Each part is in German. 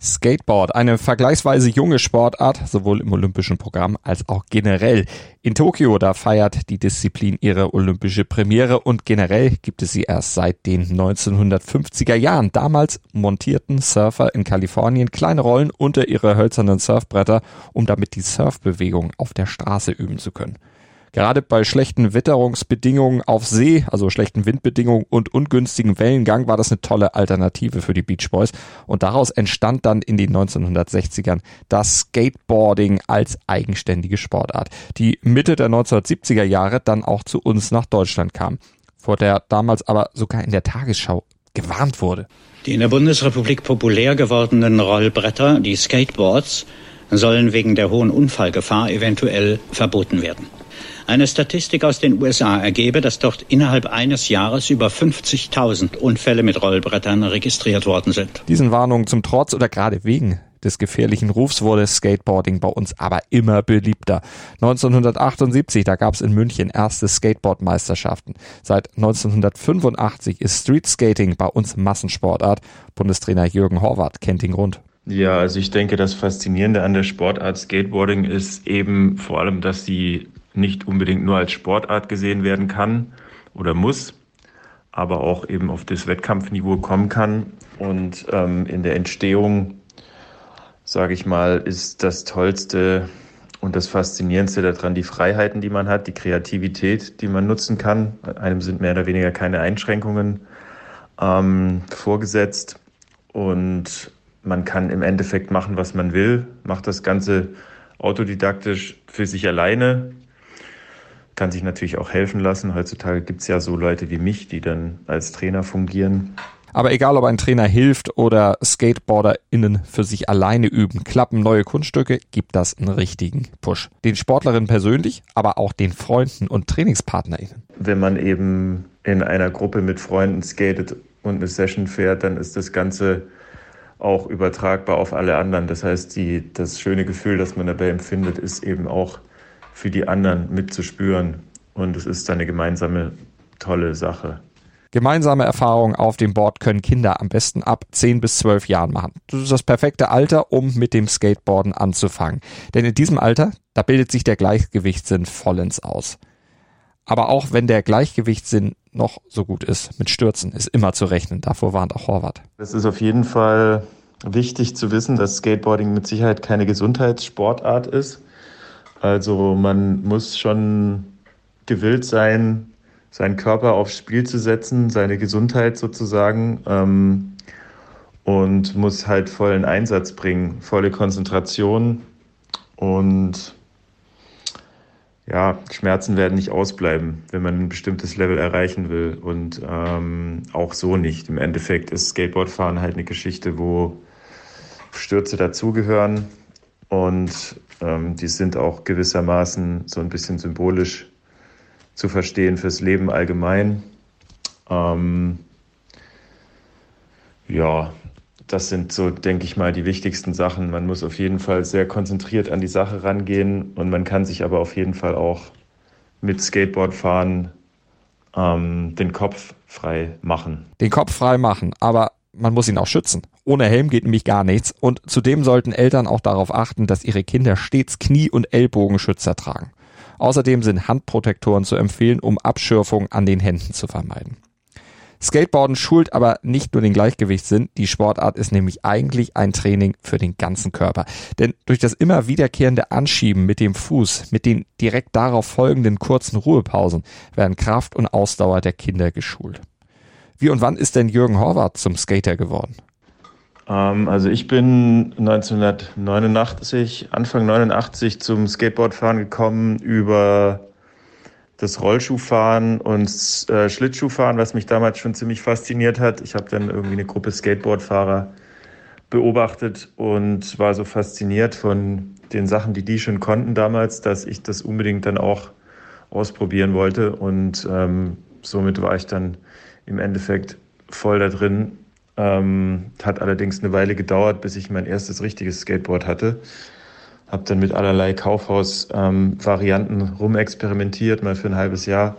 Skateboard, eine vergleichsweise junge Sportart, sowohl im olympischen Programm als auch generell. In Tokio, da feiert die Disziplin ihre olympische Premiere und generell gibt es sie erst seit den 1950er Jahren. Damals montierten Surfer in Kalifornien kleine Rollen unter ihre hölzernen Surfbretter, um damit die Surfbewegung auf der Straße üben zu können. Gerade bei schlechten Witterungsbedingungen auf See, also schlechten Windbedingungen und ungünstigen Wellengang war das eine tolle Alternative für die Beach Boys. Und daraus entstand dann in den 1960ern das Skateboarding als eigenständige Sportart, die Mitte der 1970er Jahre dann auch zu uns nach Deutschland kam, vor der damals aber sogar in der Tagesschau gewarnt wurde. Die in der Bundesrepublik populär gewordenen Rollbretter, die Skateboards, sollen wegen der hohen Unfallgefahr eventuell verboten werden. Eine Statistik aus den USA ergebe, dass dort innerhalb eines Jahres über 50.000 Unfälle mit Rollbrettern registriert worden sind. Diesen Warnungen zum Trotz oder gerade wegen des gefährlichen Rufs wurde Skateboarding bei uns aber immer beliebter. 1978, da gab es in München erste Skateboardmeisterschaften. Seit 1985 ist Street Skating bei uns Massensportart. Bundestrainer Jürgen Horvath kennt den Grund. Ja, also ich denke, das Faszinierende an der Sportart Skateboarding ist eben vor allem, dass sie nicht unbedingt nur als Sportart gesehen werden kann oder muss, aber auch eben auf das Wettkampfniveau kommen kann. Und ähm, in der Entstehung, sage ich mal, ist das Tollste und das Faszinierendste daran die Freiheiten, die man hat, die Kreativität, die man nutzen kann. Einem sind mehr oder weniger keine Einschränkungen ähm, vorgesetzt und man kann im Endeffekt machen, was man will, macht das Ganze autodidaktisch für sich alleine kann sich natürlich auch helfen lassen. Heutzutage gibt es ja so Leute wie mich, die dann als Trainer fungieren. Aber egal, ob ein Trainer hilft oder SkateboarderInnen für sich alleine üben, klappen neue Kunststücke, gibt das einen richtigen Push. Den Sportlerinnen persönlich, aber auch den Freunden und TrainingspartnerInnen. Wenn man eben in einer Gruppe mit Freunden skatet und eine Session fährt, dann ist das Ganze auch übertragbar auf alle anderen. Das heißt, die, das schöne Gefühl, das man dabei empfindet, ist eben auch für die anderen mitzuspüren. Und es ist eine gemeinsame tolle Sache. Gemeinsame Erfahrungen auf dem Board können Kinder am besten ab 10 bis 12 Jahren machen. Das ist das perfekte Alter, um mit dem Skateboarden anzufangen. Denn in diesem Alter, da bildet sich der Gleichgewichtssinn vollends aus. Aber auch wenn der Gleichgewichtssinn noch so gut ist, mit Stürzen ist immer zu rechnen. Davor warnt auch Horvath. Es ist auf jeden Fall wichtig zu wissen, dass Skateboarding mit Sicherheit keine Gesundheitssportart ist. Also man muss schon gewillt sein, seinen Körper aufs Spiel zu setzen, seine Gesundheit sozusagen ähm, und muss halt vollen Einsatz bringen, volle Konzentration. Und ja, Schmerzen werden nicht ausbleiben, wenn man ein bestimmtes Level erreichen will. Und ähm, auch so nicht. Im Endeffekt ist Skateboardfahren halt eine Geschichte, wo Stürze dazugehören und ähm, die sind auch gewissermaßen so ein bisschen symbolisch zu verstehen fürs Leben allgemein. Ähm, ja, das sind so, denke ich mal, die wichtigsten Sachen. Man muss auf jeden Fall sehr konzentriert an die Sache rangehen und man kann sich aber auf jeden Fall auch mit Skateboardfahren ähm, den Kopf frei machen. Den Kopf frei machen, aber man muss ihn auch schützen. Ohne Helm geht nämlich gar nichts und zudem sollten Eltern auch darauf achten, dass ihre Kinder stets Knie- und Ellbogenschützer tragen. Außerdem sind Handprotektoren zu empfehlen, um Abschürfung an den Händen zu vermeiden. Skateboarden schult aber nicht nur den Gleichgewichtssinn, die Sportart ist nämlich eigentlich ein Training für den ganzen Körper. Denn durch das immer wiederkehrende Anschieben mit dem Fuß, mit den direkt darauf folgenden kurzen Ruhepausen, werden Kraft und Ausdauer der Kinder geschult. Wie und wann ist denn Jürgen Horvath zum Skater geworden? Ähm, also ich bin 1989, Anfang 89 zum Skateboardfahren gekommen über das Rollschuhfahren und äh, Schlittschuhfahren, was mich damals schon ziemlich fasziniert hat. Ich habe dann irgendwie eine Gruppe Skateboardfahrer beobachtet und war so fasziniert von den Sachen, die die schon konnten damals, dass ich das unbedingt dann auch ausprobieren wollte. Und ähm, somit war ich dann im Endeffekt voll da drin. Ähm, hat allerdings eine Weile gedauert, bis ich mein erstes richtiges Skateboard hatte. Habe dann mit allerlei Kaufhaus-Varianten ähm, rumexperimentiert, mal für ein halbes Jahr.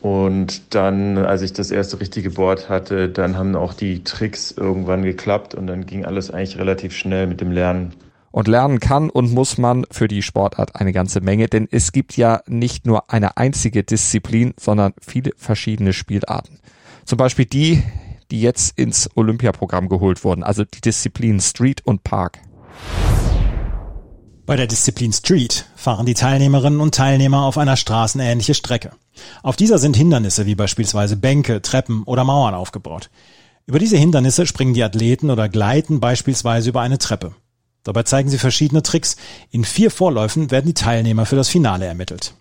Und dann, als ich das erste richtige Board hatte, dann haben auch die Tricks irgendwann geklappt und dann ging alles eigentlich relativ schnell mit dem Lernen. Und lernen kann und muss man für die Sportart eine ganze Menge, denn es gibt ja nicht nur eine einzige Disziplin, sondern viele verschiedene Spielarten. Zum Beispiel die, die jetzt ins Olympiaprogramm geholt wurden, also die Disziplinen Street und Park. Bei der Disziplin Street fahren die Teilnehmerinnen und Teilnehmer auf einer straßenähnliche Strecke. Auf dieser sind Hindernisse wie beispielsweise Bänke, Treppen oder Mauern aufgebaut. Über diese Hindernisse springen die Athleten oder gleiten beispielsweise über eine Treppe. Dabei zeigen sie verschiedene Tricks. In vier Vorläufen werden die Teilnehmer für das Finale ermittelt.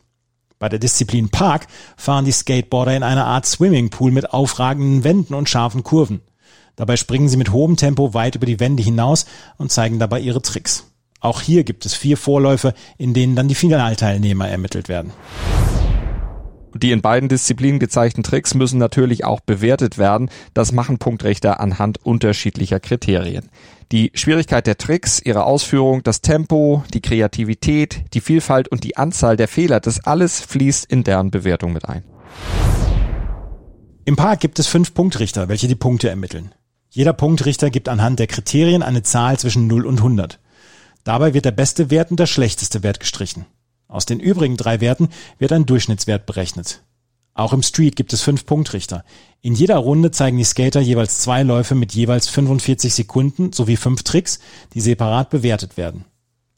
Bei der Disziplin Park fahren die Skateboarder in einer Art Swimmingpool mit aufragenden Wänden und scharfen Kurven. Dabei springen sie mit hohem Tempo weit über die Wände hinaus und zeigen dabei ihre Tricks. Auch hier gibt es vier Vorläufe, in denen dann die Finalteilnehmer ermittelt werden. Die in beiden Disziplinen gezeigten Tricks müssen natürlich auch bewertet werden. Das machen Punktrichter anhand unterschiedlicher Kriterien. Die Schwierigkeit der Tricks, ihre Ausführung, das Tempo, die Kreativität, die Vielfalt und die Anzahl der Fehler, das alles fließt in deren Bewertung mit ein. Im Park gibt es fünf Punktrichter, welche die Punkte ermitteln. Jeder Punktrichter gibt anhand der Kriterien eine Zahl zwischen 0 und 100. Dabei wird der beste Wert und der schlechteste Wert gestrichen. Aus den übrigen drei Werten wird ein Durchschnittswert berechnet. Auch im Street gibt es fünf Punktrichter. In jeder Runde zeigen die Skater jeweils zwei Läufe mit jeweils 45 Sekunden sowie fünf Tricks, die separat bewertet werden.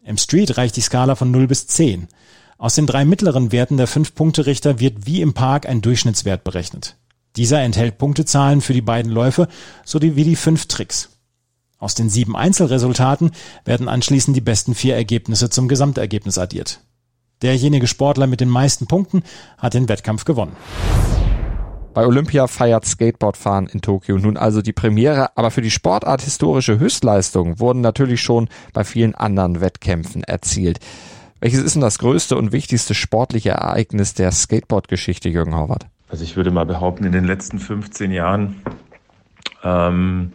Im Street reicht die Skala von 0 bis 10. Aus den drei mittleren Werten der fünf Punkterichter wird wie im Park ein Durchschnittswert berechnet. Dieser enthält Punktezahlen für die beiden Läufe sowie die fünf Tricks. Aus den sieben Einzelresultaten werden anschließend die besten vier Ergebnisse zum Gesamtergebnis addiert. Derjenige Sportler mit den meisten Punkten hat den Wettkampf gewonnen. Bei Olympia feiert Skateboardfahren in Tokio nun also die Premiere, aber für die Sportart historische Höchstleistungen wurden natürlich schon bei vielen anderen Wettkämpfen erzielt. Welches ist denn das größte und wichtigste sportliche Ereignis der Skateboard-Geschichte, Jürgen Horvath? Also ich würde mal behaupten, in den letzten 15 Jahren ähm,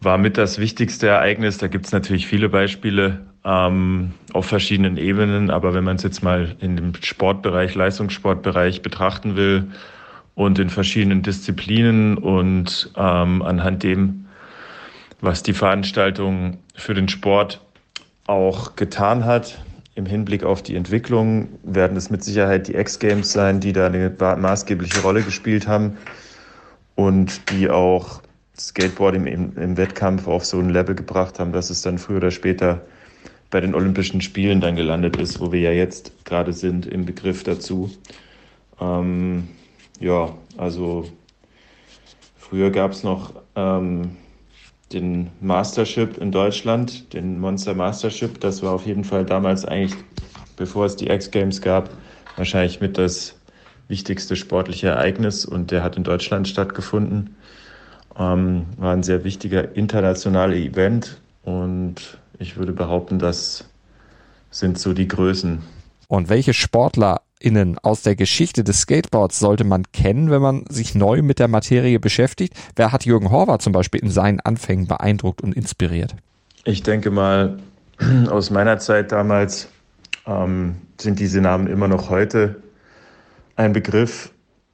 war mit das wichtigste Ereignis. Da gibt es natürlich viele Beispiele, ähm, auf verschiedenen Ebenen. Aber wenn man es jetzt mal in dem Sportbereich, Leistungssportbereich betrachten will und in verschiedenen Disziplinen und ähm, anhand dem, was die Veranstaltung für den Sport auch getan hat, im Hinblick auf die Entwicklung werden es mit Sicherheit die X-Games sein, die da eine maßgebliche Rolle gespielt haben und die auch Skateboarding im, im Wettkampf auf so ein Level gebracht haben, dass es dann früher oder später bei den Olympischen Spielen dann gelandet ist, wo wir ja jetzt gerade sind im Begriff dazu. Ähm, ja, also früher gab es noch ähm, den Mastership in Deutschland, den Monster Mastership. Das war auf jeden Fall damals eigentlich, bevor es die X Games gab, wahrscheinlich mit das wichtigste sportliche Ereignis und der hat in Deutschland stattgefunden. Ähm, war ein sehr wichtiger internationaler Event und ich würde behaupten, das sind so die Größen. Und welche SportlerInnen aus der Geschichte des Skateboards sollte man kennen, wenn man sich neu mit der Materie beschäftigt? Wer hat Jürgen Horvath zum Beispiel in seinen Anfängen beeindruckt und inspiriert? Ich denke mal, aus meiner Zeit damals ähm, sind diese Namen immer noch heute ein Begriff.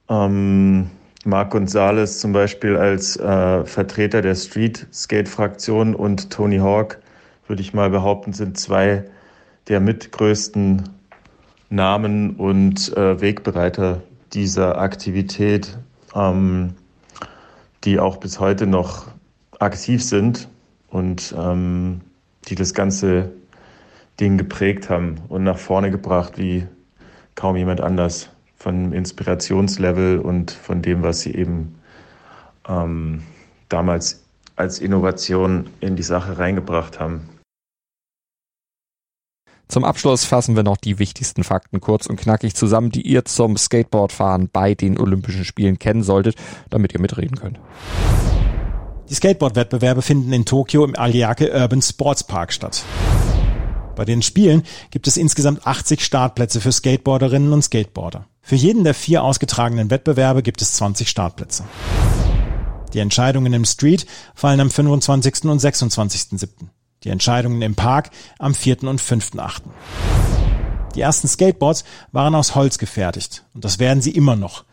Ähm, Marc Gonzales zum Beispiel als äh, Vertreter der Street Skate Fraktion und Tony Hawk würde ich mal behaupten, sind zwei der mitgrößten Namen und äh, Wegbereiter dieser Aktivität, ähm, die auch bis heute noch aktiv sind und ähm, die das ganze Ding geprägt haben und nach vorne gebracht wie kaum jemand anders von Inspirationslevel und von dem, was sie eben ähm, damals als Innovation in die Sache reingebracht haben. Zum Abschluss fassen wir noch die wichtigsten Fakten kurz und knackig zusammen, die ihr zum Skateboardfahren bei den Olympischen Spielen kennen solltet, damit ihr mitreden könnt. Die Skateboard-Wettbewerbe finden in Tokio im Aliake Urban Sports Park statt. Bei den Spielen gibt es insgesamt 80 Startplätze für Skateboarderinnen und Skateboarder. Für jeden der vier ausgetragenen Wettbewerbe gibt es 20 Startplätze. Die Entscheidungen im Street fallen am 25. und 26.7. Die Entscheidungen im Park am 4. und 5.8. Die ersten Skateboards waren aus Holz gefertigt und das werden sie immer noch.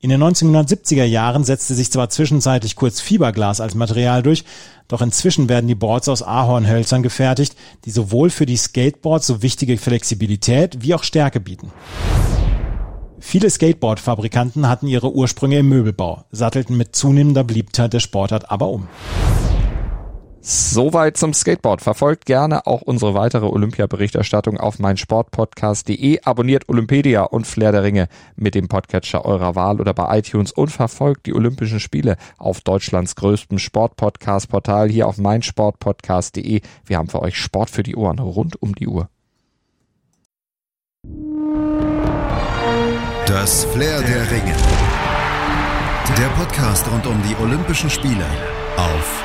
In den 1970er Jahren setzte sich zwar zwischenzeitlich kurz Fiberglas als Material durch, doch inzwischen werden die Boards aus Ahornhölzern gefertigt, die sowohl für die Skateboards so wichtige Flexibilität wie auch Stärke bieten. Viele Skateboard-Fabrikanten hatten ihre Ursprünge im Möbelbau, sattelten mit zunehmender Beliebtheit der Sportart aber um. Soweit zum Skateboard. Verfolgt gerne auch unsere weitere Olympia-Berichterstattung auf meinsportpodcast.de. Abonniert Olympedia und Flair der Ringe mit dem Podcatcher eurer Wahl oder bei iTunes und verfolgt die Olympischen Spiele auf Deutschlands größtem Sportpodcast-Portal hier auf meinsportpodcast.de. Wir haben für euch Sport für die Ohren rund um die Uhr. Das Flair der Ringe. Der Podcast rund um die Olympischen Spiele auf